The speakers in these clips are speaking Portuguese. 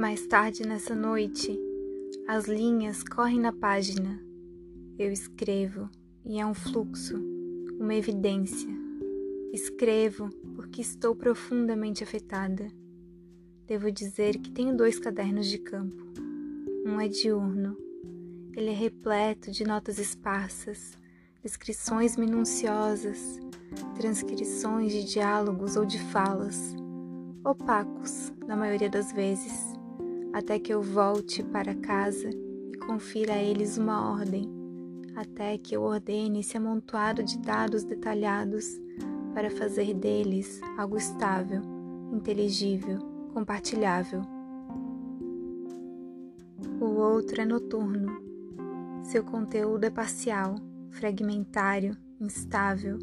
Mais tarde nessa noite, as linhas correm na página. Eu escrevo e é um fluxo, uma evidência. Escrevo porque estou profundamente afetada. Devo dizer que tenho dois cadernos de campo. Um é diurno. Ele é repleto de notas esparsas, descrições minuciosas, transcrições de diálogos ou de falas, opacos na maioria das vezes, até que eu volte para casa e confira a eles uma ordem, até que eu ordene esse amontoado de dados detalhados para fazer deles algo estável, inteligível, compartilhável. O outro é noturno. Seu conteúdo é parcial, fragmentário, instável.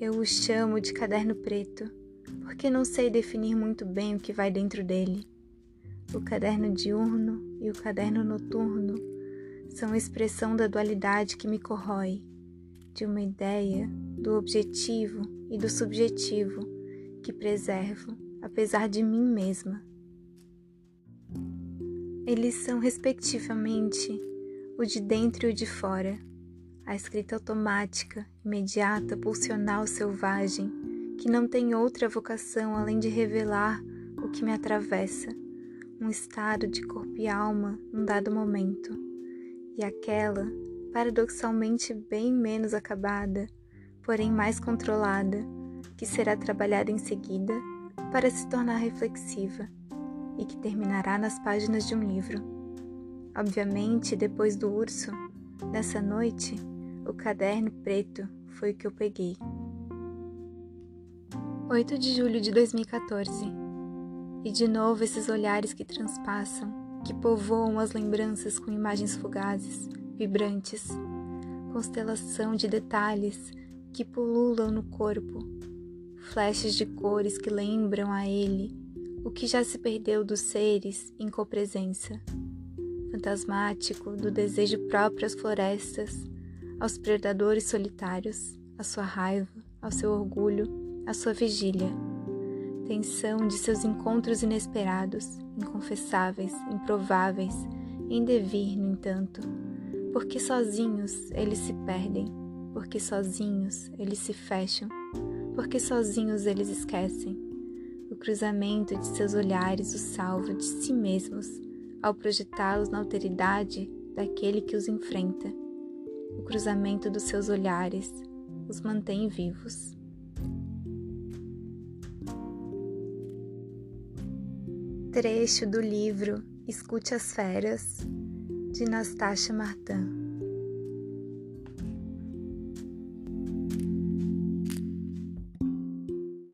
Eu o chamo de caderno preto, porque não sei definir muito bem o que vai dentro dele. O caderno diurno e o caderno noturno são a expressão da dualidade que me corrói, de uma ideia, do objetivo e do subjetivo que preservo, apesar de mim mesma. Eles são, respectivamente, o de dentro e o de fora a escrita automática, imediata, pulsional, selvagem, que não tem outra vocação além de revelar o que me atravessa, um estado de corpo e alma num dado momento, e aquela, paradoxalmente bem menos acabada, porém mais controlada, que será trabalhada em seguida para se tornar reflexiva e que terminará nas páginas de um livro. Obviamente, depois do urso, nessa noite, o caderno preto foi o que eu peguei. 8 de julho de 2014. E de novo esses olhares que transpassam, que povoam as lembranças com imagens fugazes, vibrantes, constelação de detalhes que pululam no corpo, flashes de cores que lembram a ele o que já se perdeu dos seres em copresença, fantasmático do desejo próprio às florestas aos predadores solitários, à sua raiva, ao seu orgulho, à sua vigília. Tensão de seus encontros inesperados, inconfessáveis, improváveis, em devir, no entanto, porque sozinhos eles se perdem, porque sozinhos eles se fecham, porque sozinhos eles esquecem. O cruzamento de seus olhares os salva de si mesmos ao projetá-los na alteridade daquele que os enfrenta o cruzamento dos seus olhares os mantém vivos. Trecho do livro Escute as Feras, de Nastasha Martin.